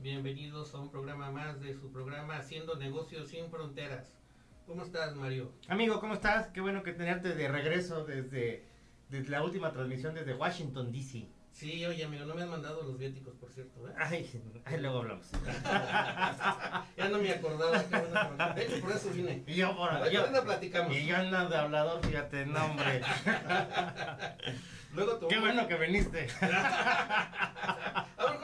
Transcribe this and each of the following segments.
Bienvenidos a un programa más de su programa Haciendo Negocios sin Fronteras. ¿Cómo estás, Mario? Amigo, ¿cómo estás? Qué bueno que tenerte de regreso desde, desde la última transmisión desde Washington, D.C. Sí, oye, amigo, no me han mandado los viáticos, por cierto. ¿eh? Ay, ay, luego hablamos. ya no me acordaba. Bueno de hecho, por eso vine. Y yo, por, Ahorita yo, platicamos. y yo ando de hablador, fíjate, no, hombre. Luego Qué bueno que viniste.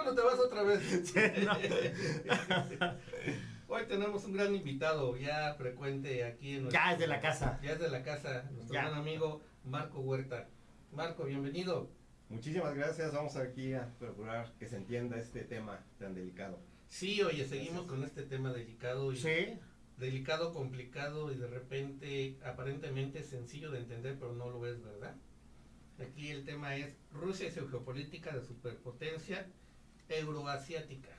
Cuándo te vas otra vez. Hoy tenemos un gran invitado ya frecuente aquí en nuestro- Ya es de la casa. Ya es de la casa, nuestro Ya. gran amigo Marco Huerta. Marco, bienvenido. Muchísimas gracias. Vamos aquí a procurar que se entienda este tema tan delicado. Sí, oye, seguimos con este tema delicado y Sí, delicado, complicado y de repente aparentemente sencillo de entender, pero no lo es, ¿verdad? Aquí el tema es Rusia y su geopolítica de superpotencia euroasiática.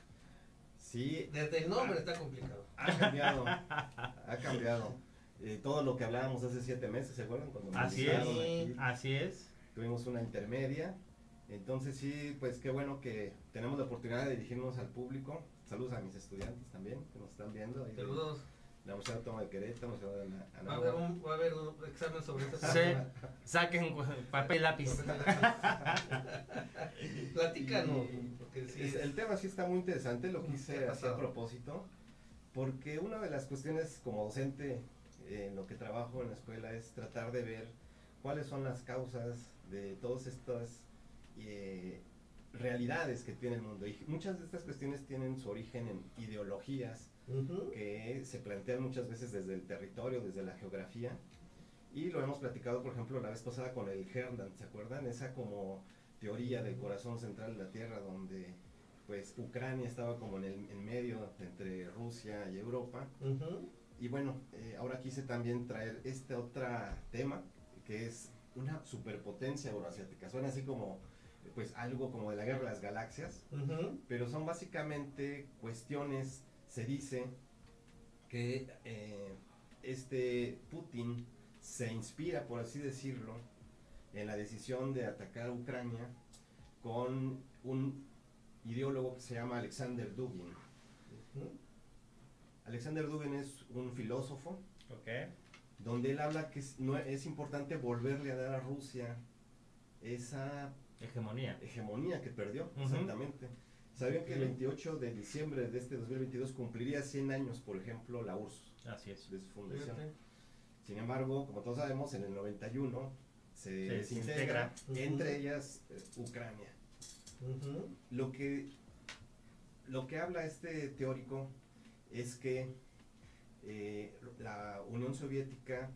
Sí, Desde el nombre está complicado. ha cambiado. ha cambiado. Eh, todo lo que hablábamos hace siete meses, ¿se acuerdan? Cuando nos así es. aquí, Así es. tuvimos una intermedia. Entonces sí, pues qué bueno que tenemos la oportunidad de dirigirnos al público. Saludos a mis estudiantes también que nos están viendo. ahí de Saludos. La Universidad Autónoma de Querétaro, Universidad de Ana- Va a haber Anáhuac. un, va a haber un examen sobre este Sí, saquen papel y lápiz. Platícanos, porque sí Es- es- el tema sí está muy interesante, lo ¿Qué quise ha hacer a propósito, porque una de las cuestiones como docente eh, en lo que trabajo en la escuela es tratar de ver cuáles son las causas de todas estas eh, realidades que tiene el mundo. Y muchas de estas cuestiones tienen su origen en ideologías Ujú. que se plantean muchas veces desde el territorio, desde la geografía. Y lo hemos platicado, por ejemplo, la vez pasada con el Herland, ¿se acuerdan? Esa como teoría del corazón central de la Tierra, donde pues Ucrania estaba como en el en medio entre Rusia y Europa. Ujú. Y bueno, eh, ahora quise también traer este otro tema, que es una superpotencia euroasiática. Suena así como pues algo como de la guerra de las galaxias, Ujú. pero son básicamente cuestiones, se dice que eh, este Putin se inspira, por así decirlo, en la decisión de atacar Ucrania con un ideólogo que se llama Alexander Dugin. Alexander Dugin es un filósofo donde él habla que es, no, es importante volverle a dar a Rusia esa Hegemonía. hegemonía que perdió, exactamente. ¿Sabían que el Ok. 28 de diciembre de este 2022 cumpliría 100 años, por ejemplo, la URSS Así es. de su fundación? Fíjate. Sin embargo, como todos sabemos, en el 91 se Se desintegra, entre ellas eh, Ucrania. Lo que, lo que habla este teórico es que eh, la Unión Soviética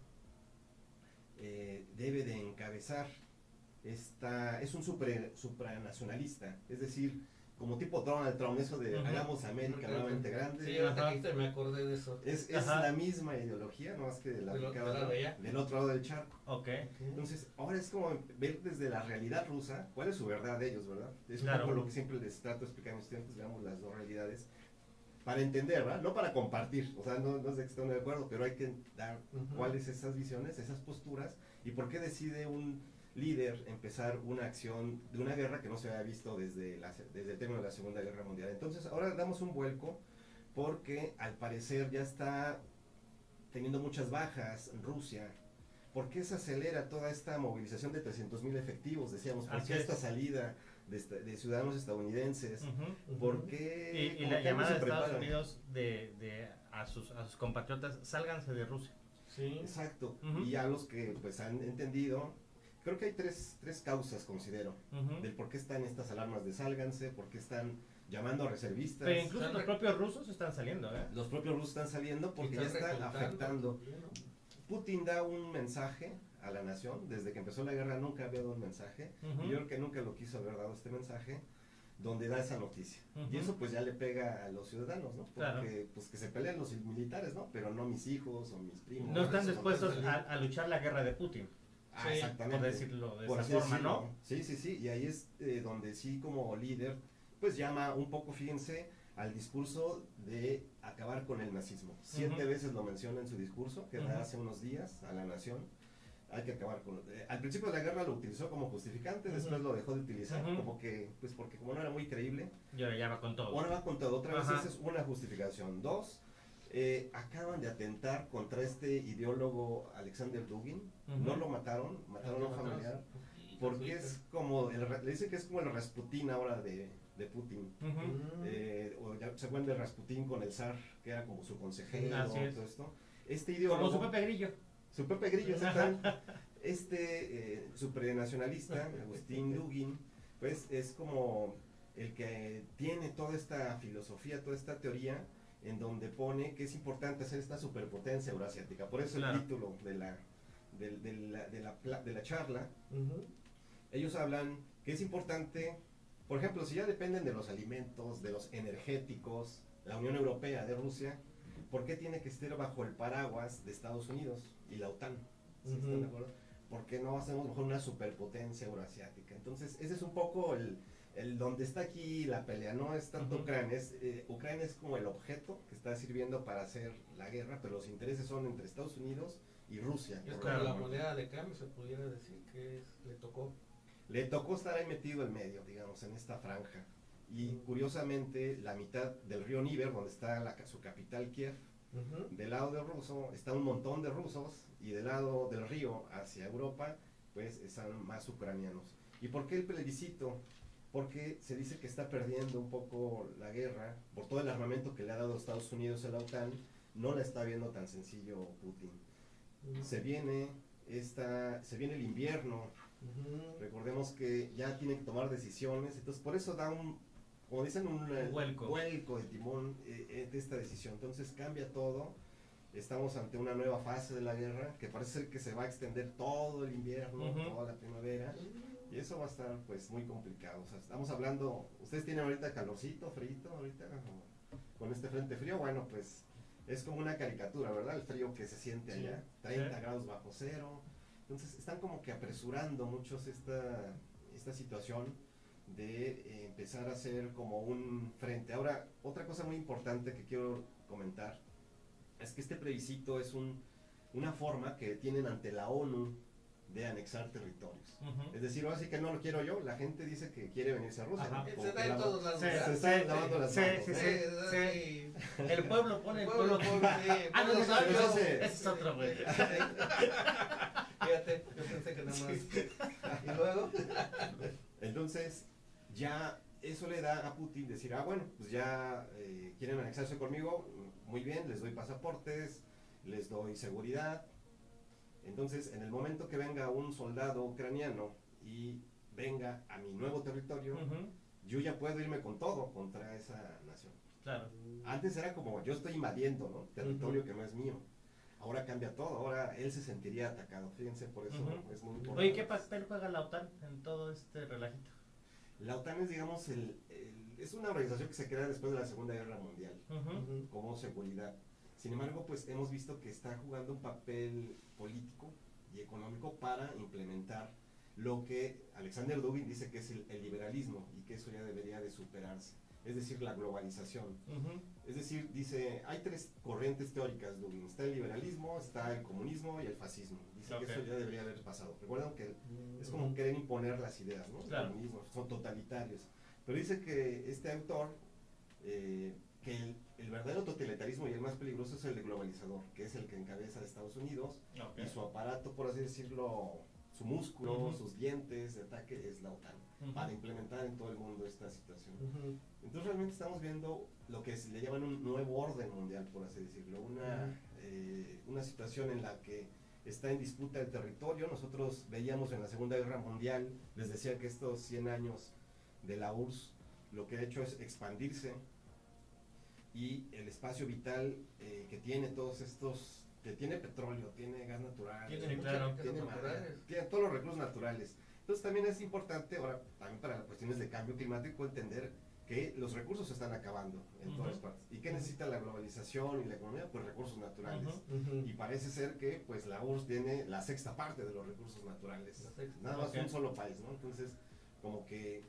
eh, debe de encabezar esta, es un super, supranacionalista, es decir, como tipo Donald Trump, eso de Ujú. hagamos América Ok, nuevamente ok. grande, Sí, ahorita que me acordé de eso. es, es la misma ideología, no más que de la Del aplicada otro allá. del otro lado del charco. Ok. Entonces, ahora es como ver desde la realidad rusa cuál es su verdad de ellos, ¿verdad? Es Claro. un poco lo que siempre les trato de explicar a mis estudiantes, veamos las dos realidades, para entender, ¿verdad? No para compartir, o sea, no, no de que estén de acuerdo, pero hay que dar Ujú. cuáles esas visiones, esas posturas, y por qué decide un líder empezar una acción de una guerra que no se había visto desde, la, desde el término de la Segunda Guerra Mundial. Entonces, ahora damos un vuelco porque al parecer ya está teniendo muchas bajas, Rusia, ¿por qué se acelera toda esta movilización de 300 mil efectivos? Decíamos, ¿por qué es. esta salida de, de ciudadanos estadounidenses? ¿Por qué? Y, y la llamada de Estados? Unidos de, de a, sus, a sus compatriotas, sálganse de Rusia. Sí. Exacto. Y a los que pues han entendido, creo que hay tres, tres causas, considero, del por qué están estas alarmas de sálganse, por qué están llamando a reservistas. Pero incluso Están los propios rusos están saliendo, ¿eh? Los propios rusos están saliendo porque ya Están afectando. Putin da un mensaje a la nación, desde que empezó la guerra nunca había dado un mensaje, y yo creo que nunca lo quiso haber dado este mensaje, donde da esa noticia. Y eso pues ya le pega a los ciudadanos, ¿no? Porque Claro. pues que se peleen los militares, ¿no? Pero no mis hijos o mis primos. No están dispuestos a luchar la guerra de Putin, Ah, Sí, exactamente. por decirlo de Por esa forma, decirlo. ¿no? Sí, sí, sí, y ahí es eh, donde sí como líder, pues llama un poco, fíjense, al discurso de acabar con el nazismo. Siete Ujú. veces lo menciona en su discurso, que da Ujú. hace unos días a la nación. Hay que acabar con... eh, al principio de la guerra lo utilizó como justificante, Ujú. después lo dejó de utilizar, como que, pues porque como no era muy creíble, y ahora ya va con todo. Ahora va con todo, otra vez esa es una justificación. Dos, eh, acaban de atentar contra este ideólogo Alexander Dugin, no lo mataron, mataron a un familiar, porque es como, el, le dicen que es como el Rasputín ahora de, de Putin. Eh, o ya se acuerdan de Rasputín con el zar, que era como su consejero, Así es. todo esto. Este Como ideólogo... su Pepe Grillo. Su Pepe Grillo, exactamente. Este eh, supranacionalista, Agustín Dugin, pues es como el que tiene toda esta filosofía, toda esta teoría, en donde pone que es importante hacer esta superpotencia euroasiática. Por eso Claro. el título de la, de, la, de, la, de la charla, ellos hablan que es importante, por ejemplo, si ya dependen de los alimentos, de los energéticos, la Unión Europea, de Rusia, ¿por qué tiene que estar bajo el paraguas de Estados Unidos y la OTAN? ¿Sí están de Ujú. acuerdo? ¿Por qué no hacemos mejor una superpotencia euroasiática? Entonces, ese es un poco el, el donde está aquí la pelea, no es tanto. Ucrania, es, eh, Ucrania es como el objeto que está sirviendo para hacer la guerra, pero los intereses son entre Estados Unidos y Rusia. Es como la moneda de cambio, se pudiera decir que es- le tocó. Le tocó estar ahí metido en medio, digamos, en esta franja. Y curiosamente, la mitad del río Níber, donde está la, su capital Kiev, del lado de ruso está un montón de rusos y del lado del río hacia Europa, pues están más ucranianos. ¿Y por qué el plebiscito? Porque se dice que está perdiendo un poco la guerra por todo el armamento que le ha dado Estados Unidos a la OTAN. No la está viendo tan sencillo Putin. Se viene esta, se viene el invierno. Recordemos que ya tienen que tomar decisiones, entonces por eso da un, como dicen, un, eh, vuelco. vuelco de timón eh, eh, de esta decisión. Entonces cambia todo, estamos ante una nueva fase de la guerra que parece ser que se va a extender todo el invierno, Ujú. toda la primavera, y eso va a estar pues muy complicado. O sea, estamos hablando, ustedes tienen ahorita calorcito, frito, ahorita con este frente frío, bueno pues es como una caricatura, ¿verdad? El frío que se siente Sí. allá, 30 Sí. grados bajo cero. Entonces están como que apresurando muchos esta, esta situación de eh, empezar a hacer como un frente. Ahora, otra cosa muy importante que quiero comentar es que este plebiscito es un, una forma que tienen ante la ONU de anexar territorios. Es decir, ahora sí que no lo quiero yo, la gente dice que quiere venirse a Rusia. Se que en la- todos lados. Se están lavando las manos. sí, ¿no? sí. Sí, sí. El pueblo pone, el Pueblo, pueblo pueblo, sí, Ah, no, no. ese es otro, güey. Fíjate, yo pensé que nada más. Y luego, Entonces, ya eso le da a Putin decir, ah, bueno, pues ya eh, quieren anexarse conmigo, muy bien, les doy pasaportes, les doy seguridad. Entonces, en el momento que venga un soldado ucraniano y venga a mi nuevo territorio, yo ya puedo irme con todo contra esa nación. Claro. Antes era como yo estoy invadiendo, ¿no? Territorio que no es mío. Ahora cambia todo, ahora él se sentiría atacado. Fíjense, por eso Ujú. es muy importante. Oye, ¿qué papel juega la OTAN en todo este relajito? La OTAN es, digamos, el, el- es una organización que se crea después de la Segunda Guerra Mundial como seguridad. Sin embargo, pues hemos visto que está jugando un papel político y económico para implementar lo que Alexander Dugin dice que es el, el liberalismo y que eso ya debería de superarse, es decir, la globalización. Ujú. Es decir, dice, hay tres corrientes teóricas, Dugin. Está el liberalismo, está el comunismo y el fascismo. Dice Ok. que eso ya debería haber pasado. Recuerdan que es como querer imponer las ideas, ¿no? El Claro. comunismo, son totalitarios. Pero dice que este autor, eh, que el, el verdadero totalitarismo y el más peligroso es el de globalizador, que es el que encabeza a Estados Unidos Ok. y su aparato, por así decirlo, su músculo, Ujú. sus dientes de ataque es la OTAN, Ujú. para implementar en todo el mundo esta situación. Ujú. Entonces realmente estamos viendo lo que se le llaman un nuevo orden mundial, por así decirlo, una, eh, una situación en la que está en disputa el territorio. Nosotros veíamos en la Segunda Guerra Mundial, les decía que estos 100 años de la URSS lo que ha hecho es expandirse y el espacio vital eh, que tiene todos estos, que tiene petróleo, tiene gas natural, Tiene, claro. tiene madera, tiene todos los recursos naturales. Entonces también es importante, ahora también para cuestiones de cambio climático, entender que los recursos se están acabando en todas Ujú. partes. ¿Y qué necesita la globalización y la economía? Pues recursos naturales. Ujú. Ujú. Y parece ser que pues la URSS tiene la sexta parte de los recursos naturales. Nada más Ok. un solo país, ¿no? Entonces, como que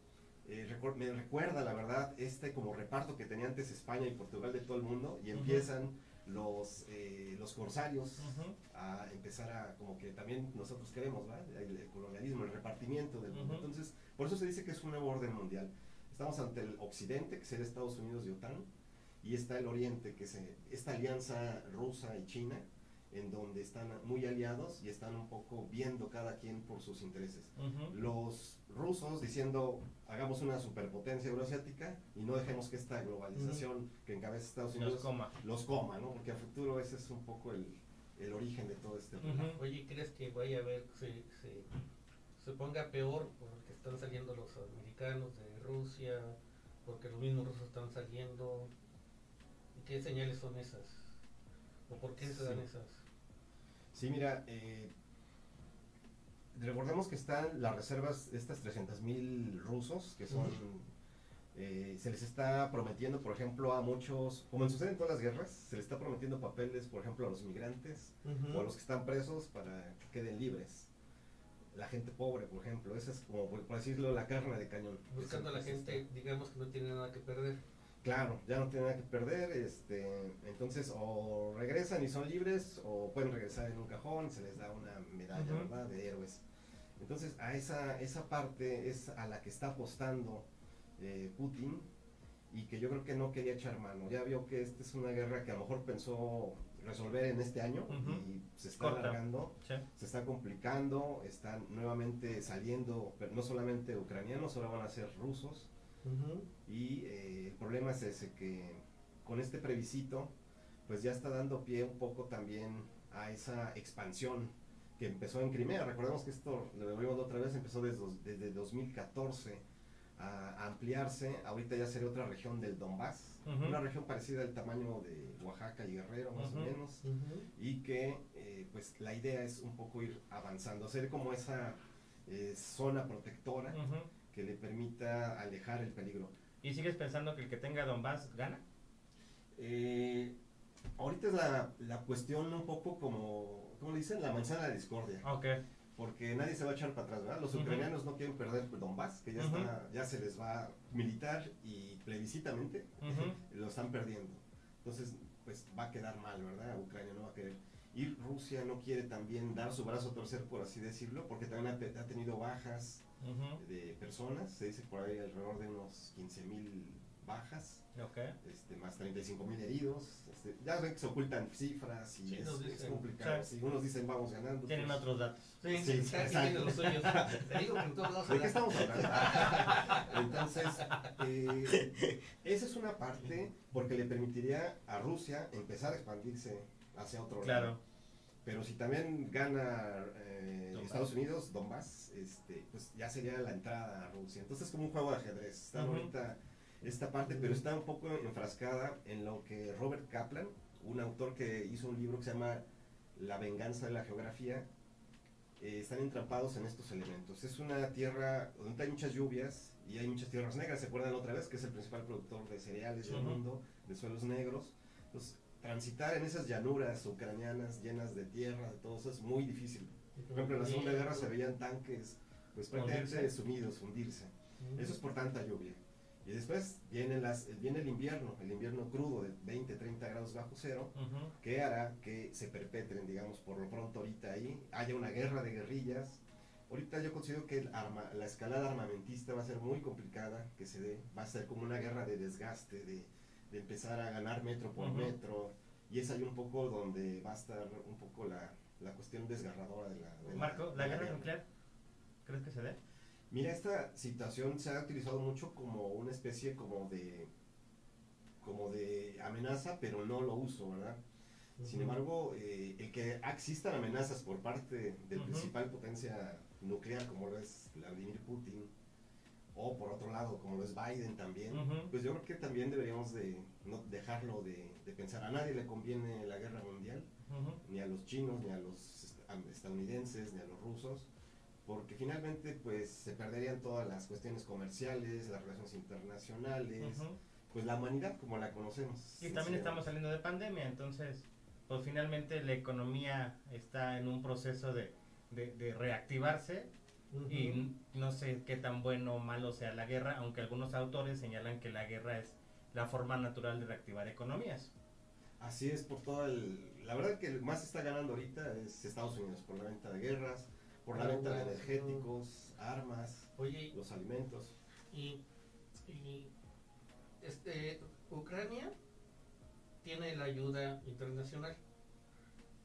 eh, me recuerda, la verdad, este como reparto que tenía antes España y Portugal de todo el mundo y empiezan los, eh, los corsarios Ujú. a empezar a, como que también nosotros queremos, ¿verdad? El, el colonialismo, el repartimiento del mundo. Ujú. Entonces, por eso se dice que es un nuevo orden mundial. Estamos ante el occidente, que sería Estados Unidos y OTAN, y está el oriente, que es eh, esta alianza rusa y china, en donde están muy aliados y están un poco viendo cada quien por sus intereses. Los rusos diciendo, hagamos una superpotencia euroasiática y no dejemos que esta globalización que encabeza Estados Unidos coma. los coma, ¿no? Porque a futuro ese es un poco el, el origen de todo este problema. Ujú. Oye, ¿crees que vaya a haber, se, se, se ponga peor porque están saliendo los americanos de Rusia, porque los mismos rusos están saliendo? ¿Y qué señales son esas? ¿O por qué se dan Sí. esas? Sí, mira, eh, recordemos que están las reservas, estas 300.000 rusos, que son, eh, se les está prometiendo, por ejemplo, a muchos, como sucede en todas las guerras, se les está prometiendo papeles, por ejemplo, a los migrantes o a los que están presos para que queden libres. La gente pobre, por ejemplo, esa es como, por por decirlo, la carne de cañón. Buscando a la gente, digamos que no tiene nada que perder. Claro, ya no tienen nada que perder, este, entonces o regresan y son libres o pueden regresar en un cajón y se les da una medalla. De héroes. Entonces a esa, esa parte es a la que está apostando eh, Putin y que yo creo que no quería echar mano. Ya vio que esta es una guerra que a lo mejor pensó resolver en este año y se está Corta. alargando Sí. se está complicando, están nuevamente saliendo, pero no solamente ucranianos, ahora van a ser rusos. Y eh, el problema es ese, que con este plebiscito, pues ya está dando pie un poco también a esa expansión que empezó en Crimea. Recordemos que esto, lo vimos otra vez, empezó desde, desde 2014 a, ampliarse. Ahorita ya sería otra región del Donbass, una región parecida al tamaño de Oaxaca y Guerrero, más o menos y que eh, pues la idea es un poco ir avanzando, hacer como esa eh, zona protectora. Que le permita alejar el peligro. ¿Y sigues pensando que el que tenga Donbass gana? Eh, ahorita es la, la cuestión un poco como, ¿cómo le dicen? La manzana de discordia, Ok. porque nadie se va a echar para atrás, ¿verdad? Los Ujú. ucranianos no quieren perder Donbass, que ya, Ujú. está, ya se les va militar y plebiscitamente Ujú. lo están perdiendo. Entonces, pues va a quedar mal, ¿verdad? Ucrania no va a querer. Y Rusia no quiere también dar su brazo a torcer, por así decirlo, porque también ha, ha tenido bajas De personas, se dice por ahí alrededor de unos 15 mil bajas, este, más 35 mil heridos. Este, ya ven que se ocultan cifras y Sí, es, complicado. Sí. Si unos dicen vamos ganando. Tienen otros- otros datos. Sí, Sí, sí, exacto. los suyos. Te digo que en todos lados ¿De qué estamos hablando? Entonces, eh, esa es una parte porque le permitiría a Rusia empezar a expandirse hacia otro lado. Pero si también gana eh. Estados Unidos, Donbass, este, pues ya sería la entrada a Rusia. Entonces es como un juego de ajedrez. Está Ujú. ahorita esta parte, pero está un poco enfrascada en lo que Robert Kaplan, un autor que hizo un libro que se llama La venganza de la geografía, eh, están entrampados en estos elementos. Es una tierra donde hay muchas lluvias y hay muchas tierras negras. ¿Se acuerdan otra vez que es el principal productor de cereales del mundo, de suelos negros? Entonces, transitar en esas llanuras ucranianas llenas de tierra, de todo eso es muy difícil. Por ejemplo, en la Segunda Guerra se veían tanques pues prácticamente sumidos, hundirse. Eso es por tanta lluvia. Y después viene, las, viene el invierno, el invierno crudo de 20, 30 grados bajo cero, que hará que se perpetren, digamos, por lo pronto ahorita ahí, haya una guerra de guerrillas. Ahorita yo considero que el arma, la escalada armamentista va a ser muy complicada que se dé, va a ser como una guerra de desgaste, de, de empezar a ganar metro por metro, y es ahí un poco donde va a estar un poco la, la cuestión desgarradora de la... de Marco, de ¿la guerra nuclear? ¿Crees que se dé? Mira, esta situación se ha utilizado mucho como una especie como de como de amenaza, pero no lo uso, ¿verdad? Sin embargo, eh, el que existan amenazas por parte del Ujú. principal potencia nuclear, como lo es Vladimir Putin, o por otro lado, como lo es Biden también, pues yo creo que también deberíamos de no dejarlo de, de pensar. A nadie le conviene la guerra mundial, ni a los chinos, ni a los estadounidenses, ni a los rusos, porque finalmente pues se perderían todas las cuestiones comerciales, las relaciones internacionales, pues la humanidad como la conocemos. Y también estamos saliendo de pandemia, entonces, pues finalmente la economía está en un proceso de, de, de reactivarse Y no sé qué tan bueno o malo sea la guerra, aunque algunos autores señalan que la guerra es la forma natural de reactivar economías. Así es por todo el... La verdad que el más está ganando ahorita es Estados Unidos por la venta de guerras, por la venta de energéticos, armas, Oye, los alimentos. y, y este, Ucrania tiene la ayuda internacional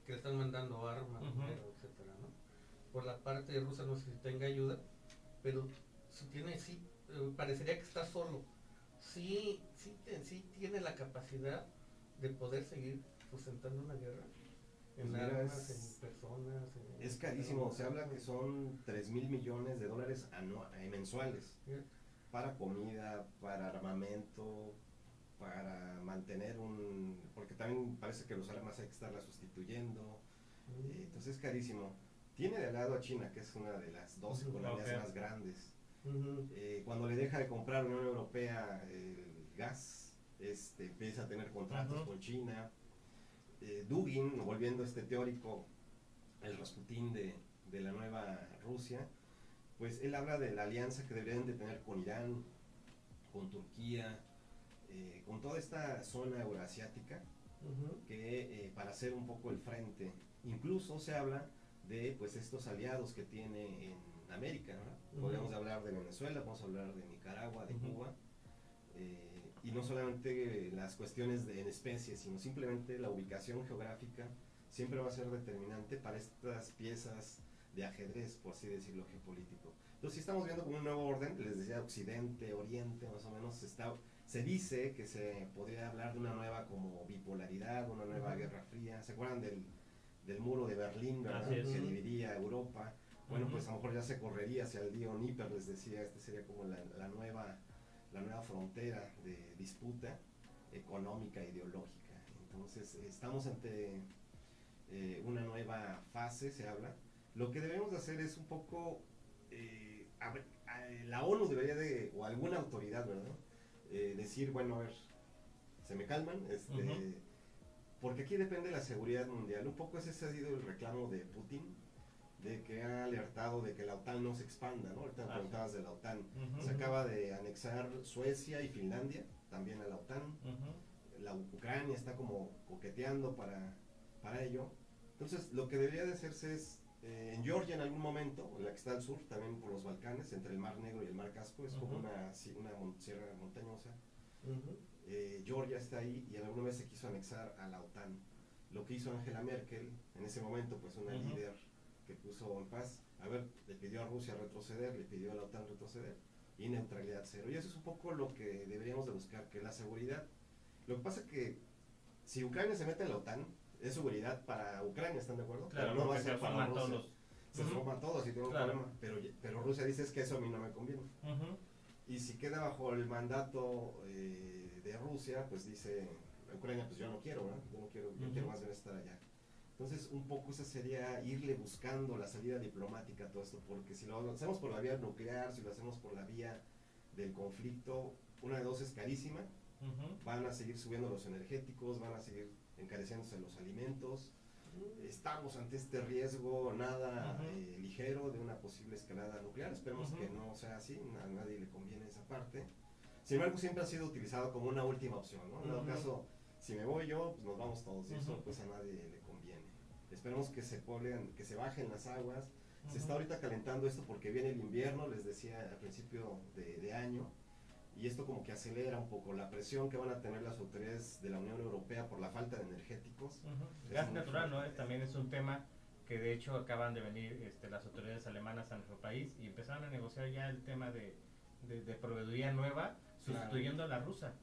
que le están mandando armas, dinero, etcétera, ¿no? Por la parte rusa no sé si tenga ayuda, pero si tiene, sí, eh, parecería que está solo. Sí, sí, sí tiene la capacidad de poder seguir sustentando una guerra en Pues armas, es- en personas. en- Es carísimo, se habla que son 3 mil millones de dólares anua- eh, mensuales Sí. para comida, para armamento, para mantener un... porque también parece que los armas hay que estarlas sustituyendo, eh, entonces es carísimo. Tiene de al lado a China, que es una de las dos ok. más grandes. Eh, cuando le deja de comprar Unión Europea el gas, este, empieza a tener contratos con China. Eh, Dugin, volviendo a este teórico, el Rasputín de, de la nueva Rusia, pues él habla de la alianza que deberían de tener con Irán, con Turquía, eh, con toda esta zona euroasiática, Ujú. que para hacer un poco el frente, incluso se habla de pues estos aliados que tiene en América. Ujú. Podríamos hablar de Venezuela, podemos hablar de Nicaragua, de. Cuba, eh, y no solamente las cuestiones de, en especies, sino simplemente la ubicación geográfica siempre va a ser determinante para estas piezas de ajedrez, por así decirlo, geopolítico. Entonces, si estamos viendo como un nuevo orden, les decía Occidente, Oriente, más o menos, se, está, se dice que se podría hablar de una nueva como bipolaridad, una nueva guerra fría. ¿Se acuerdan del, del muro de Berlín, verdad? Que dividía Europa? Bueno, pues a lo mejor ya se correría hacia el Dion Nipper, les decía, este sería como la, la nueva la nueva frontera de disputa económica ideológica. Entonces, eh, estamos ante eh, una nueva fase, se habla. Lo que debemos de hacer es un poco, eh, a a- la ONU debería de, o alguna autoridad, ¿verdad? Eh, decir, bueno, a ver, se me calman, este. Porque aquí depende la seguridad mundial. Un poco ese ha sido el reclamo de Putin, de que ha alertado de que la OTAN no se expanda, ¿no? Ahorita Ah, preguntabas de la OTAN. Ujú. Se acaba de anexar Suecia y Finlandia también a la OTAN. Ujú. La Ucrania está como coqueteando para, para ello. Entonces, lo que debería de hacerse es, eh, en Georgia en algún momento, la que está al sur, también por los Balcanes, entre el Mar Negro y el Mar Caspio, es como Ujú. una, si- una mon- sierra montañosa. Eh, Georgia está ahí y alguna vez se quiso anexar a la OTAN. Lo que hizo Angela Merkel, en ese momento, pues una líder que puso en paz, a ver, le pidió a Rusia retroceder, le pidió a la OTAN retroceder y neutralidad cero. Y eso es un poco lo que deberíamos de buscar, que la seguridad. Lo que pasa es que si Ucrania se mete en la OTAN, es seguridad para Ucrania, ¿están de acuerdo? Claro, Pero no va a ser se para Rusia. todos Se Ujú. forman todos y tiene un problema. Pero, pero Rusia dice es que eso a mí no me conviene. Y si queda bajo el mandato eh, de Rusia, pues dice Ucrania, pues yo no quiero, ¿verdad? Yo no quiero, yo quiero más bien estar allá. Entonces, un poco esa sería irle buscando la salida diplomática a todo esto, porque si lo hacemos por la vía nuclear, si lo hacemos por la vía del conflicto, una de dos es carísima, van a seguir subiendo los energéticos, van a seguir encareciéndose los alimentos. Estamos ante este riesgo nada eh, ligero de una posible escalada nuclear. Esperemos que no sea así, a nadie le conviene esa parte. Sin embargo, siempre ha sido utilizado como una última opción. ¿no? En Ujú. caso, si me voy yo, pues nos vamos todos. Y eso Ujú. pues a nadie le conviene. Esperemos que se poblen, que se bajen las aguas. Se está ahorita calentando esto porque viene el invierno, les decía al principio de, de año. y esto como que acelera un poco la presión que van a tener las autoridades de la Unión Europea por la falta de energéticos. Gas natural, ¿no? También es un tema que de hecho acaban de venir este, las autoridades alemanas a nuestro país y empezaron a negociar ya el tema de, de, de proveeduría nueva sustituyendo a la rusa.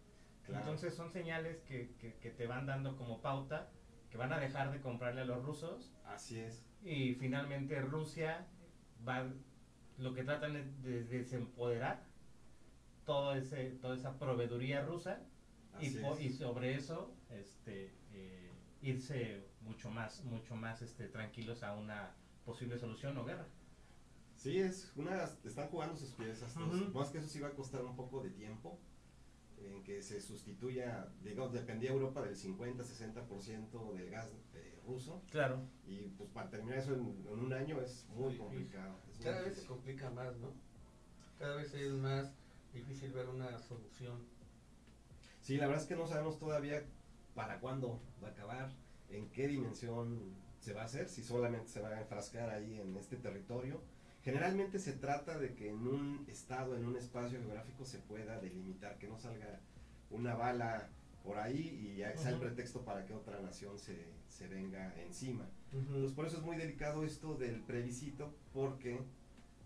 Claro. Entonces son señales que, que, que te van dando como pauta que van a dejar de comprarle a los rusos Así es. y finalmente Rusia va lo que tratan es de desempoderar todo ese toda esa proveeduría rusa y, Así po- es. y sobre eso este eh, irse mucho más mucho más este tranquilos a una posible solución o guerra Sí, es una, están jugando sus piezas. todos. Ujú. Más que eso sí va a costar un poco de tiempo en que se sustituya, digamos, dependía Europa del 50-60% del gas eh, ruso claro y pues para terminar eso en, en un año es muy complicado. es muy Cada vez se complica más, ¿no? Cada vez es más difícil ver una solución. Sí, la verdad es que no sabemos todavía para cuándo va a acabar, en qué dimensión se va a hacer, si solamente se va a enfrascar ahí en este territorio. Generalmente se trata de que en un estado, en un espacio geográfico se pueda delimitar, que no salga una bala por ahí y ya sea el pretexto para que otra nación se, se venga encima. Entonces por eso es muy delicado esto del plebiscito, porque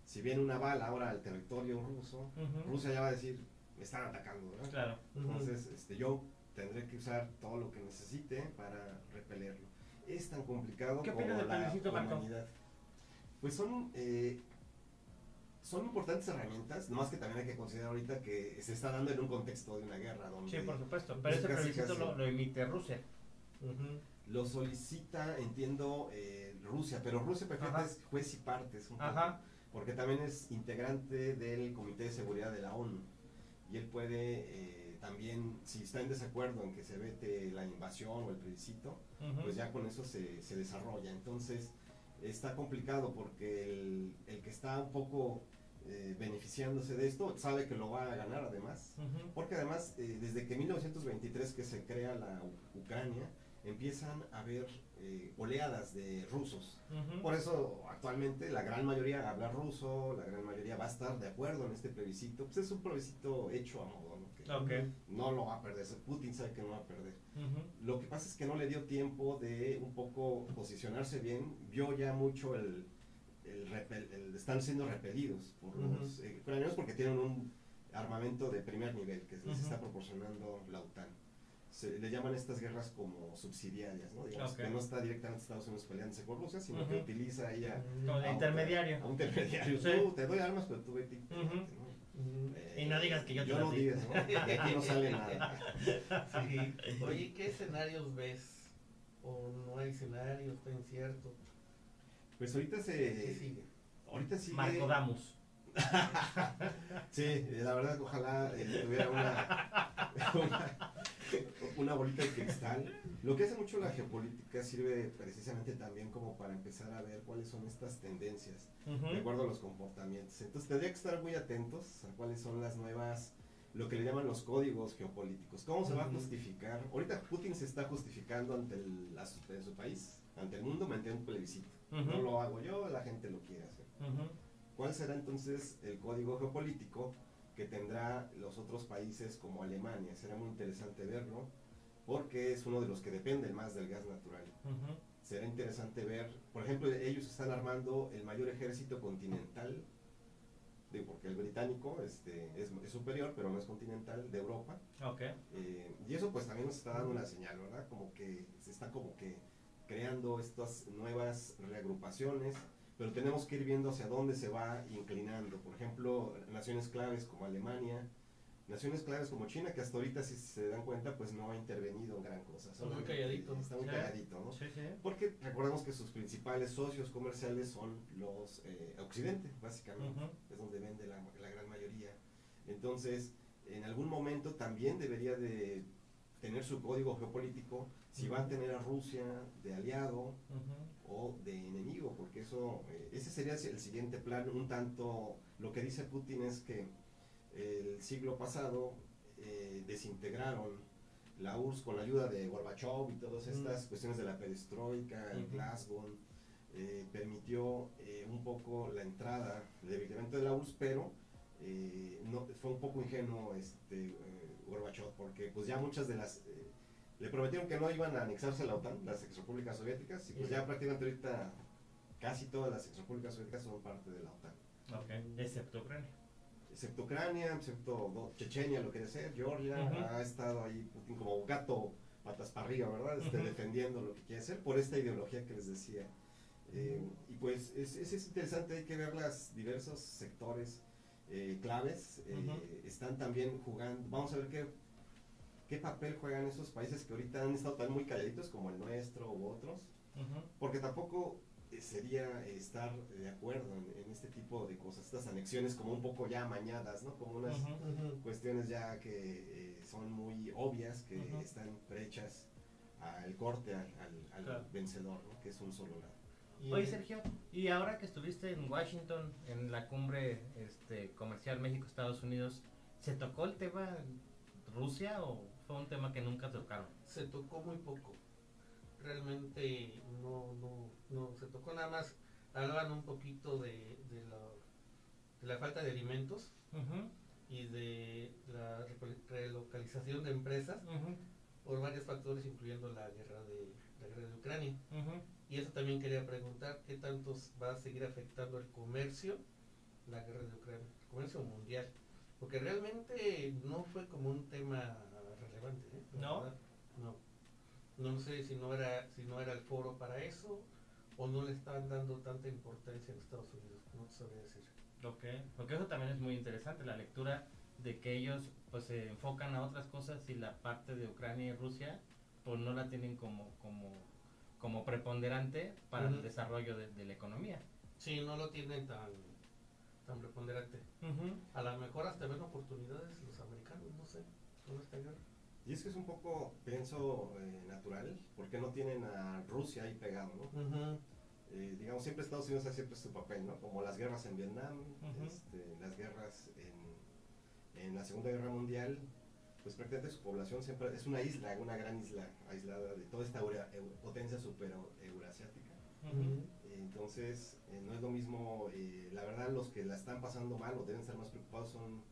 si viene una bala ahora al territorio ruso. Rusia ya va a decir, me están atacando, ¿verdad? claro Entonces, este, yo tendré que usar todo lo que necesite para repelerlo. Es tan complicado ¿Qué como opinas del la plebiscito, Marco? humanidad. Pues son, eh, son importantes herramientas, nomás que también hay que considerar ahorita que se está dando en un contexto de una guerra donde sí por supuesto pero ese plebiscito lo, lo emite Rusia lo solicita, entiendo, eh, Rusia, pero Rusia Ajá. es juez y partes un poco, Ajá. porque también es integrante del Comité de Seguridad de la ONU y él puede eh, también, si está en desacuerdo en que se vete la invasión o el plebiscito, pues ya con eso se, se desarrolla. Entonces está complicado porque el, el que está un poco eh, beneficiándose de esto sabe que lo va a ganar además. Ujú. Porque además, eh, desde que 1923 que se crea la U- Ucrania, empiezan a haber eh, oleadas de rusos. Ujú. Por eso actualmente la gran mayoría habla ruso, la gran mayoría va a estar de acuerdo en este plebiscito. Pues es un plebiscito hecho a modo, ¿no? Que Ok. no lo va a perder, Putin sabe que no va a perder. Ujú. Lo que pasa es que no le dio tiempo de un poco posicionarse bien. Vio ya mucho el, el, repel- el- están siendo repelidos por los eh, ucranianos porque tienen un armamento de primer nivel que les Ujú. está proporcionando la OTAN. Se, le llaman estas guerras como subsidiarias, ¿no? Digamos Ok. que no está directamente Estados Unidos peleándose con Rusia, sino que Ujú. utiliza ella Como a un- intermediario. A un intermediario. Sí. Tú, te doy armas, pero tú vete. y Ujú. pégate, ¿no? Eh, Y no digas que yo te yo no di. digas, ¿no? De aquí no sale nada. Sí. Oye, ¿qué escenarios ves? ¿O no hay escenarios? ¿Está incierto? Pues ahorita ¿Qué se. sigue? Ahorita sigue. Marco Damus. Sí, la verdad que ojalá eh, tuviera una, una, una bolita de cristal. Lo que hace mucho la geopolítica sirve precisamente también como para empezar a ver cuáles son estas tendencias de acuerdo a los comportamientos. Entonces tendría que estar muy atentos a cuáles son las nuevas, lo que le llaman los códigos geopolíticos. ¿Cómo se va a justificar? Ahorita Putin se está justificando ante el, la- en su país, ante el mundo, mediante un plebiscito. No lo hago yo, la gente lo quiere hacer. ¿Cuál será entonces el código geopolítico que tendrá los otros países como Alemania? Será muy interesante verlo porque es uno de los que dependen más del gas natural. Será interesante ver, por ejemplo, ellos están armando el mayor ejército continental, digo, porque el británico este, es, es superior, pero no es continental, de Europa. Ok. Eh, y eso pues también nos está dando una señal, ¿verdad? Como que se está como que creando estas nuevas reagrupaciones, pero tenemos que ir viendo hacia dónde se va inclinando. Por ejemplo, naciones claves como Alemania, naciones claves como China, que hasta ahorita si se dan cuenta pues no ha intervenido en gran cosa. Está muy calladito. Está muy calladito, ¿no? Sí, sí. Porque recordemos que sus principales socios comerciales son los eh, Occidente, básicamente es donde vende la, la gran mayoría. Entonces, en algún momento también debería de tener su código geopolítico si va a tener a Rusia de aliado o de enemigo, porque eso, eh, ese sería el siguiente plan, un tanto, lo que dice Putin es que el siglo pasado eh, desintegraron la URSS con la ayuda de Gorbachev y todas estas cuestiones de la perestroika, el Ujú. Glasgow, eh, permitió un poco la entrada, el debilitamiento de la URSS, pero eh, no, fue un poco ingenuo este eh, Gorbachev, porque pues ya muchas de las... eh, le prometieron que no iban a anexarse a la OTAN, las exrepúblicas soviéticas, y pues ya prácticamente ahorita casi todas las exrepúblicas soviéticas son parte de la OTAN. Excepto Ucrania. Excepto Ucrania, excepto Chechenia, lo quiere ser, Georgia, Ujú. ha estado ahí Putin como gato patas para arriba, ¿verdad? Este, Ujú. Defendiendo lo que quiere hacer por esta ideología que les decía. Eh, y pues es, es, es interesante, hay que ver los diversos sectores eh, claves, eh, están también jugando, vamos a ver qué, qué papel juegan esos países que ahorita han estado tan muy calladitos como el nuestro u otros, porque tampoco eh, sería eh, estar de acuerdo en, en este tipo de cosas, estas anexiones como un poco ya amañadas, ¿no? Como unas cuestiones ya que eh, son muy obvias, que están prehechas al corte, al, al- al Claro. vencedor, ¿no? Que es un solo lado. Y Oye Sergio, y ahora que estuviste en Washington, en la cumbre este, comercial México-Estados Unidos, ¿se tocó el tema Rusia o fue un tema que nunca tocaron? se tocó muy poco. Realmente no, no, no se tocó nada más. Hablaban un poquito de, de, la, de la falta de alimentos y de la relocalización de empresas por varios factores, incluyendo la guerra de, la guerra de Ucrania. Y eso también quería preguntar, ¿qué tanto va a seguir afectando el comercio, la guerra de Ucrania, el comercio mundial? Porque realmente no fue como un tema relevante, ¿eh? ¿No? verdad, No. No sé si no era si no era el foro para eso o no le estaban dando tanta importancia en Estados Unidos, no te sabría decir. Ok, porque eso también es muy interesante, la lectura de que ellos pues se enfocan a otras cosas y la parte de Ucrania y Rusia pues no la tienen como como como preponderante para el Ujú. desarrollo de, de la economía. Sí, no lo tienen tan tan preponderante. Ujú, A lo mejor hasta ven oportunidades los americanos, no sé, esta guerra. Y es que es un poco, pienso, eh, natural, porque no tienen a Rusia ahí pegado, ¿no? Eh, digamos, siempre Estados Unidos hace siempre su papel, ¿no? Como las guerras en Vietnam, este, las guerras en, en la Segunda Guerra Mundial, pues prácticamente su población siempre es una isla, una gran isla aislada de toda esta eura- potencia super eurasiática. Entonces, eh, no es lo mismo, eh, la verdad los que la están pasando mal o deben estar más preocupados son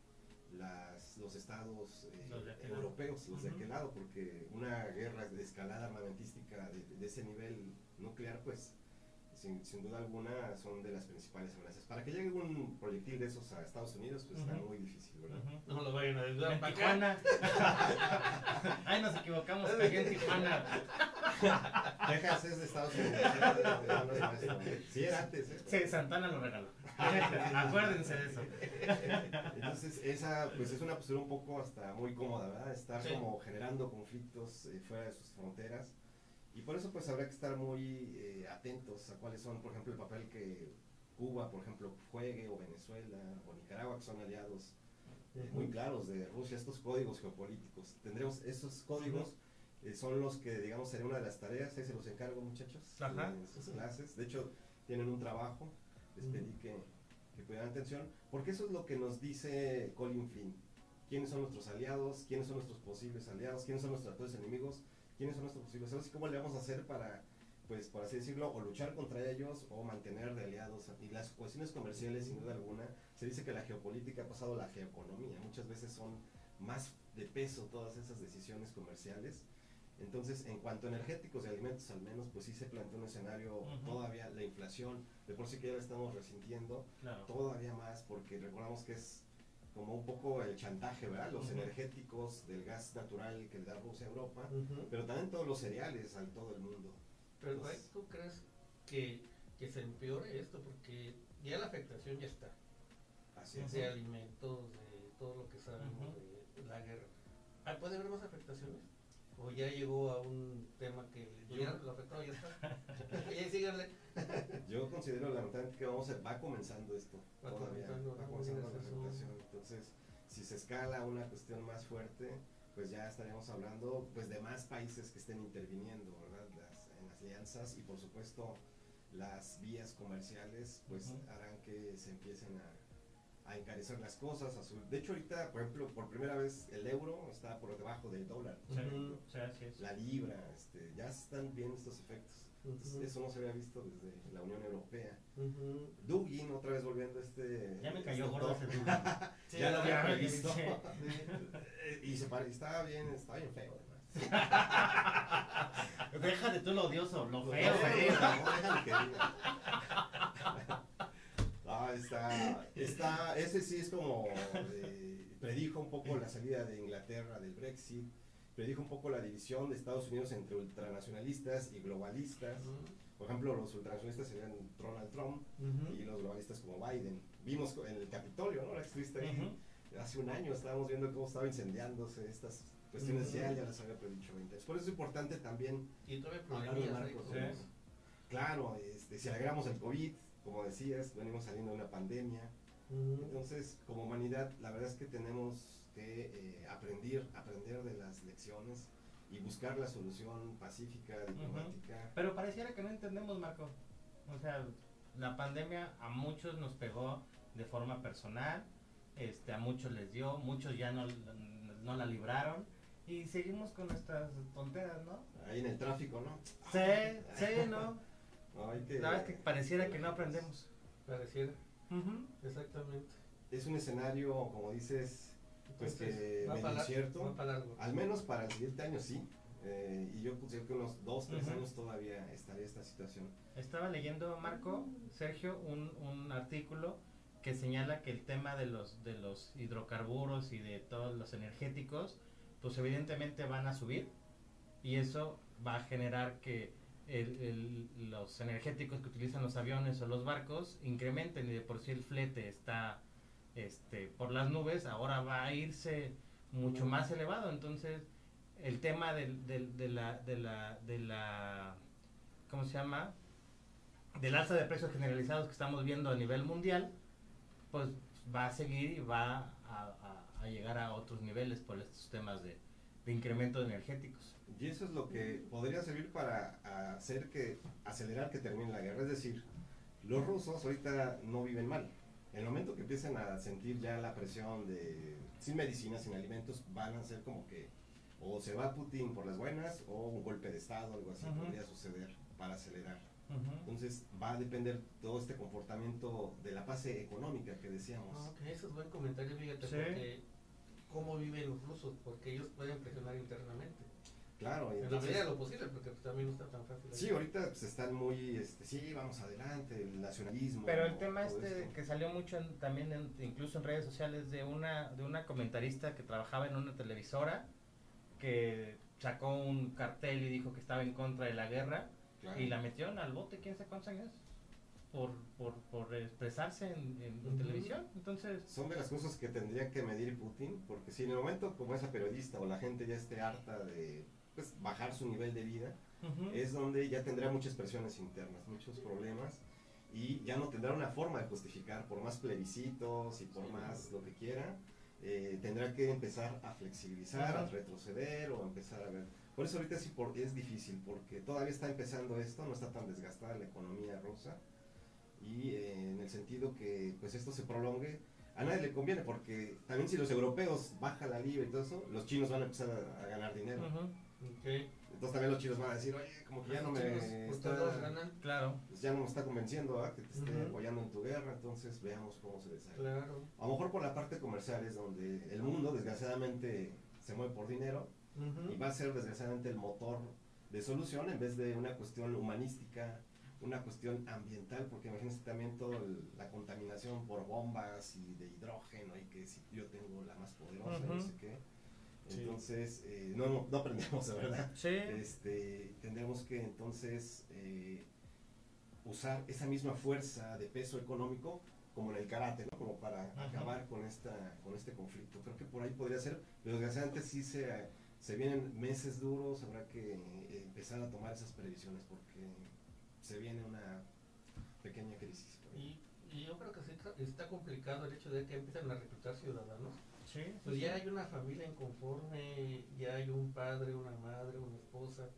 las, los estados eh, Los de europeos, los de Ujú. aquel lado, porque una guerra de escalada armamentística de, de ese nivel nuclear, pues sin, sin duda alguna son de las principales amenazas. Para que llegue un proyectil de esos a Estados Unidos, pues está Ujú. muy difícil, ¿verdad? No lo vayan a ayudar En. Tijuana. Ay, nos equivocamos, cayó en Tijuana. Texas es de Estados Unidos. Sí, era antes, ¿eh? Sí, Santana lo regaló. Acuérdense de eso. Entonces, esa pues es una postura un poco hasta muy cómoda, ¿verdad? Estar Sí. como generando conflictos eh, fuera de sus fronteras. Y por eso pues habrá que estar muy eh, atentos a cuáles son, por ejemplo, el papel que Cuba, por ejemplo, juegue, o Venezuela, o Nicaragua, que son aliados eh, muy claros de Rusia, estos códigos geopolíticos. Tendremos esos códigos, eh, son los que, digamos, sería una de las tareas, ahí se los encargo, muchachos, Ajá. en sus clases. De hecho, tienen un trabajo, les pedí que, que pusieran atención, porque eso es lo que nos dice Colin Flynn. ¿Quiénes son nuestros aliados? ¿Quiénes son nuestros posibles aliados? ¿Quiénes son nuestros enemigos? ¿Quiénes son nuestros posibles aliados? ¿Y cómo le vamos a hacer para, pues, por así decirlo, o luchar contra ellos o mantener de aliados? Y las cuestiones comerciales, sin duda alguna, se dice que la geopolítica ha pasado a la geoeconomía. Muchas veces son más de peso todas esas decisiones comerciales. Entonces, en cuanto a energéticos y alimentos al menos, pues sí se plantea un escenario todavía, la inflación, de por sí que ya la estamos resintiendo, Claro. todavía más, porque recordamos que es como un poco el chantaje, ¿verdad? Los energéticos del gas natural que le da Rusia a Europa, pero también todos los cereales a todo el mundo. Pero Entonces- ¿tú crees que, que se empeore esto? Porque ya la afectación ya está. Así es. De alimentos, de todo lo que sabemos de la guerra. Ah, ¿Puede haber más afectaciones? ¿O ya llegó a un tema que Yo- ya lo afectado ya está? ya síganle. Yo considero lamentablemente que vamos a, va comenzando esto Va todavía, comenzando, va comenzando la afectación. Entonces, si se escala una cuestión más fuerte, pues ya estaríamos hablando pues de más países que estén interviniendo, ¿verdad? Las, en las alianzas y por supuesto las vías comerciales pues harán que se empiecen a, a encarecer las cosas. A subir. De hecho ahorita, por ejemplo, por primera vez el euro está por debajo del dólar. Sí, sí, es. La libra, este, ya están viendo estos efectos. Entonces, Ujú. Eso no se había visto desde la Unión Europea. Ujú. Dugin, otra vez volviendo a este... Ya me este cayó gordo autor. ese Dugin. Sí, ya lo había sí. Eh, y se pare- estaba bien, estaba bien feo además. Déjate tú lo odioso, lo No, feo. no, güey. no, déjalo que diga. Ah, está, está, ese sí es como, eh, predijo un poco la salida de Inglaterra del Brexit, predijo un poco la división de Estados Unidos entre ultranacionalistas y globalistas. Por ejemplo, los ultranacionalistas serían Donald Trump y los globalistas como Biden. Vimos en el Capitolio, ¿no? La estuviste ahí. Hace un año estábamos viendo cómo estaba incendiándose estas cuestiones, ya, ya las había predicho 20 años. Por eso es importante también Y hablar de Marcos. Sí. Claro, este, si alegramos el COVID, como decías, venimos saliendo de una pandemia. Ujú. Entonces, como humanidad, la verdad es que tenemos que eh, aprender, aprender de las lecciones y buscar la solución pacífica, diplomática. Pero pareciera que no entendemos, Marco. O sea, la pandemia a muchos nos pegó de forma personal, este, a muchos les dio, muchos ya no, no la libraron y seguimos con nuestras tonteras, ¿no? Ahí en el tráfico, ¿no? Sí, sí, ¿no? Hay que- La verdad es que pareciera que no aprendemos. Pareciera, Ujú. exactamente. Es un escenario, como dices, pues que va medio incierto. Al menos para el siguiente año sí. eh, y yo considero que unos dos, tres Ujú. años todavía estaría esta situación. Estaba leyendo, Marco, Sergio, un, un artículo que señala que el tema de los, de los hidrocarburos y de todos los energéticos, pues evidentemente van a subir y eso va a generar que el- el- los energéticos que utilizan los aviones o los barcos incrementen y de por sí el flete está este, por las nubes, ahora va a irse mucho más elevado. Entonces, el tema del, del- de, la, de, la, de la, ¿cómo se llama? Del alza de precios generalizados que estamos viendo a nivel mundial, pues va a seguir y va a, a- a llegar a otros niveles por estos temas de, de incremento de energéticos. Y eso es lo que podría servir para hacer que, acelerar que termine la guerra. Es decir, los rusos ahorita no viven mal. En el momento que empiecen a sentir ya la presión de, sin medicinas, sin alimentos, van a ser como que o se va Putin por las buenas o un golpe de Estado, algo así podría suceder para acelerar. Entonces va a depender todo este comportamiento de la fase económica que decíamos. Ah, ok, eso es buen comentario, fíjate, Sí. porque cómo viven los rusos, porque ellos pueden presionar internamente. Claro, y En la entonces- medida de lo posible, porque también no está tan fácil. Sí, ahorita pues, están muy, este, sí, vamos adelante, el nacionalismo. Pero el tema este esto. que salió mucho en- también en- incluso en redes sociales de una de una comentarista que trabajaba en una televisora que sacó un cartel y dijo que estaba en contra de la guerra Claro. y la metieron al bote quién sabe cuántos años por, por, por expresarse en, televisión. Entonces, Son de las cosas que tendría que medir Putin, porque si en el momento como esa periodista o la gente ya esté harta de pues, bajar su nivel de vida, es donde ya tendrá muchas presiones internas, muchos problemas, y ya no tendrá una forma de justificar, por más plebiscitos y por Sí. más lo que quiera, eh, tendrá que empezar a flexibilizar, a retroceder o a empezar a ver. Por eso ahorita sí por, es difícil, porque todavía está empezando esto, no está tan desgastada la economía rusa, y eh, en el sentido que pues esto se prolongue, a nadie le conviene, porque también si los europeos bajan la libra y todo eso, los chinos van a empezar a, a ganar dinero. Entonces también los chinos van a decir, oye, como que ya no me está, ganan. claro. pues ya no me está convenciendo ¿ah? que te esté apoyando en tu guerra, entonces veamos cómo se desarrolla. Claro. A lo mejor por la parte comercial es donde el mundo desgraciadamente se mueve por dinero y va a ser desgraciadamente el motor de solución en vez de una cuestión humanística, una cuestión ambiental, porque imagínense también toda la contaminación por bombas y de hidrógeno y que si yo tengo la más poderosa, no Ujú. sé qué. Sí. Entonces, eh, no, no, no aprendemos, de verdad. Sí. Este, tendremos que entonces eh, usar esa misma fuerza de peso económico como en el karate, ¿no? Como para Ajá. acabar con esta con este conflicto. Creo que por ahí podría ser, pero desgraciadamente sí se, se vienen meses duros, habrá que eh, empezar a tomar esas previsiones porque se viene una pequeña crisis. Y, y yo creo que sí está complicado el hecho de que empiezan a reclutar ciudadanos. Sí, sí, Pues sí. ya hay una familia inconforme, ya hay un padre, una madre, una esposa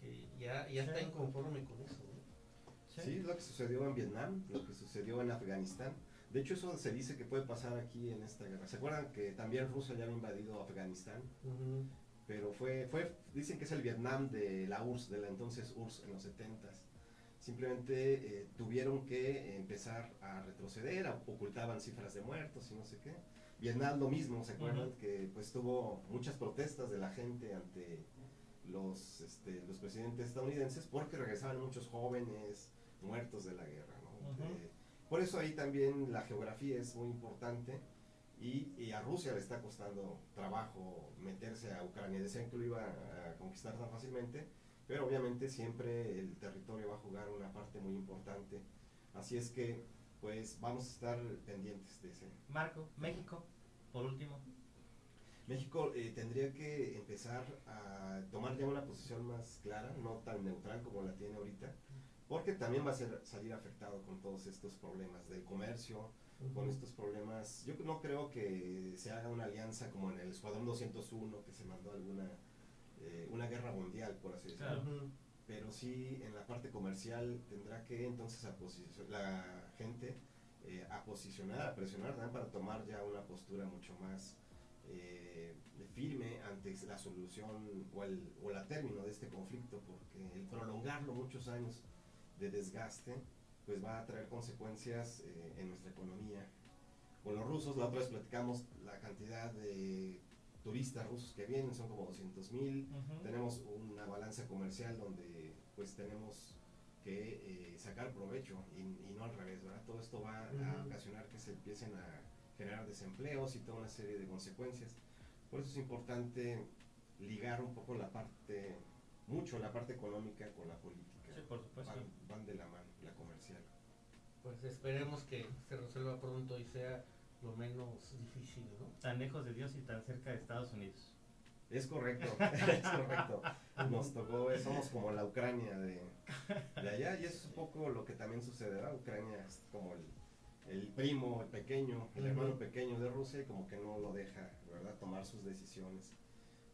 que ya, ya Sí. está inconforme con eso. ¿no? Sí, es lo que sucedió en Vietnam, lo que sucedió en Afganistán. De hecho, eso se dice que puede pasar aquí en esta guerra. ¿Se acuerdan que también Rusia ya había invadido Afganistán? Pero fue, fue, dicen que es el Vietnam de la URSS, de la entonces URSS en los 70 Simplemente eh, tuvieron que empezar a retroceder, ocultaban cifras de muertos y no sé qué. Vietnam lo mismo, ¿se acuerdan? Que pues tuvo muchas protestas de la gente ante los, este, los presidentes estadounidenses porque regresaban muchos jóvenes muertos de la guerra. ¿no? Eh, por eso ahí también la geografía es muy importante y, a Rusia le está costando trabajo meterse a Ucrania. Decían que lo iba a conquistar tan fácilmente, pero obviamente siempre el territorio va a jugar una parte muy importante. Así es que, pues vamos a estar pendientes de ese. Marco, México, por último. México eh, tendría que empezar a tomar ya una posición más clara, no tan neutral como la tiene ahorita, porque también va a ser, salir afectado con todos estos problemas del comercio, con estos problemas. Yo no creo que se haga una alianza como en el Escuadrón 201 que se mandó alguna eh, una guerra mundial, por así decirlo. Pero sí en la parte comercial tendrá que entonces a la gente eh, a posicionar, a presionar también para tomar ya una postura mucho más eh, firme ante la solución o, el, o la término de este conflicto, porque el prolongarlo muchos años de desgaste pues va a traer consecuencias eh, en nuestra economía. Con los rusos, la otra vez platicamos la cantidad de turistas rusos que vienen, son como 200 mil. Tenemos una balanza comercial donde pues tenemos que eh, sacar provecho y, no al revés, ¿verdad? Todo esto va a ocasionar que se empiecen a generar desempleos y toda una serie de consecuencias. Por eso es importante ligar un poco la parte, mucho la parte económica con la política. Sí, por supuesto. van de la mano la comercial. Pues esperemos que se resuelva pronto y sea lo menos difícil, ¿no? Tan lejos de Dios y tan cerca de Estados Unidos. Es correcto, es correcto. Nos tocó, somos como la Ucrania de, de, allá y eso es un poco lo que también sucederá. Ucrania es como el, el primo, el pequeño, el hermano pequeño de Rusia y como que no lo deja, ¿verdad?, tomar sus decisiones.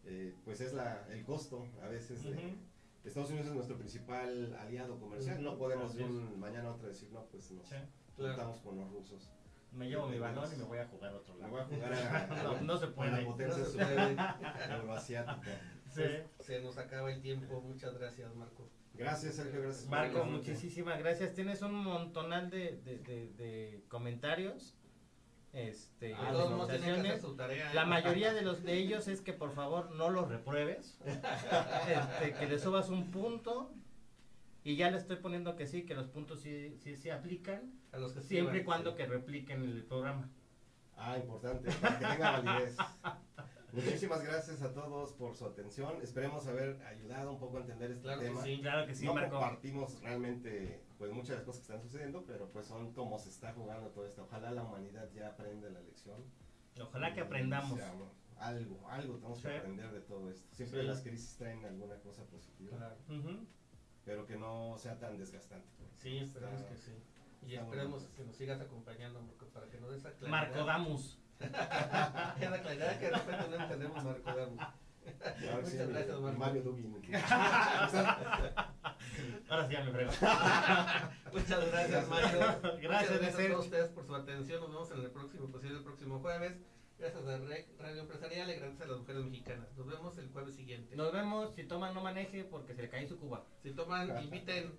Eh, pues es la, el costo a veces de, Estados Unidos es nuestro principal aliado comercial. No podemos de un mañana a otro decir, no, pues nos juntamos con los rusos. Me llevo mi balón y me voy a jugar a otro lado. Me voy a jugar a, no, se puede. la potencia euroasiática. Sí. Se nos acaba el tiempo. Muchas gracias, Marco. Gracias, Sergio. Gracias. Marco, muchísimas gracias. Tienes un montonal de, de, de, de comentarios este, ah, La mayoría de los de ellos es que por favor no los repruebes, este, que le subas un punto y ya le estoy poniendo que sí, que los puntos sí, sí se aplican, a los que siempre y cuando que repliquen el programa. Ah, importante, para que tenga validez. Muchísimas gracias a todos por su atención. Esperemos haber ayudado un poco a entender este tema. sí, claro que sí, no compartimos realmente pues muchas de las cosas que están sucediendo, pero pues son como se está jugando todo esto. Ojalá la humanidad ya aprenda la lección. Ojalá que aprendamos. algo, algo tenemos que aprender de todo esto. Siempre las crisis traen alguna cosa positiva. Pero que no sea tan desgastante. Sí, esperamos que sí. Y esperemos que nos sigas acompañando, para que nos des Marco Damus. la claridad que de repente no entendemos Marco Damus. Muchas gracias, Marco. Mario Dubin. Ahora sí ya me frego. Muchas gracias, Mario. Gracias, gracias a todos ustedes por su atención. Nos vemos en el próximo episodio el próximo jueves. Gracias a Radio Empresarial y gracias a las mujeres mexicanas. Nos vemos el jueves siguiente. Nos vemos. Si toman, no maneje porque se le cae su cuba. Si toman, inviten.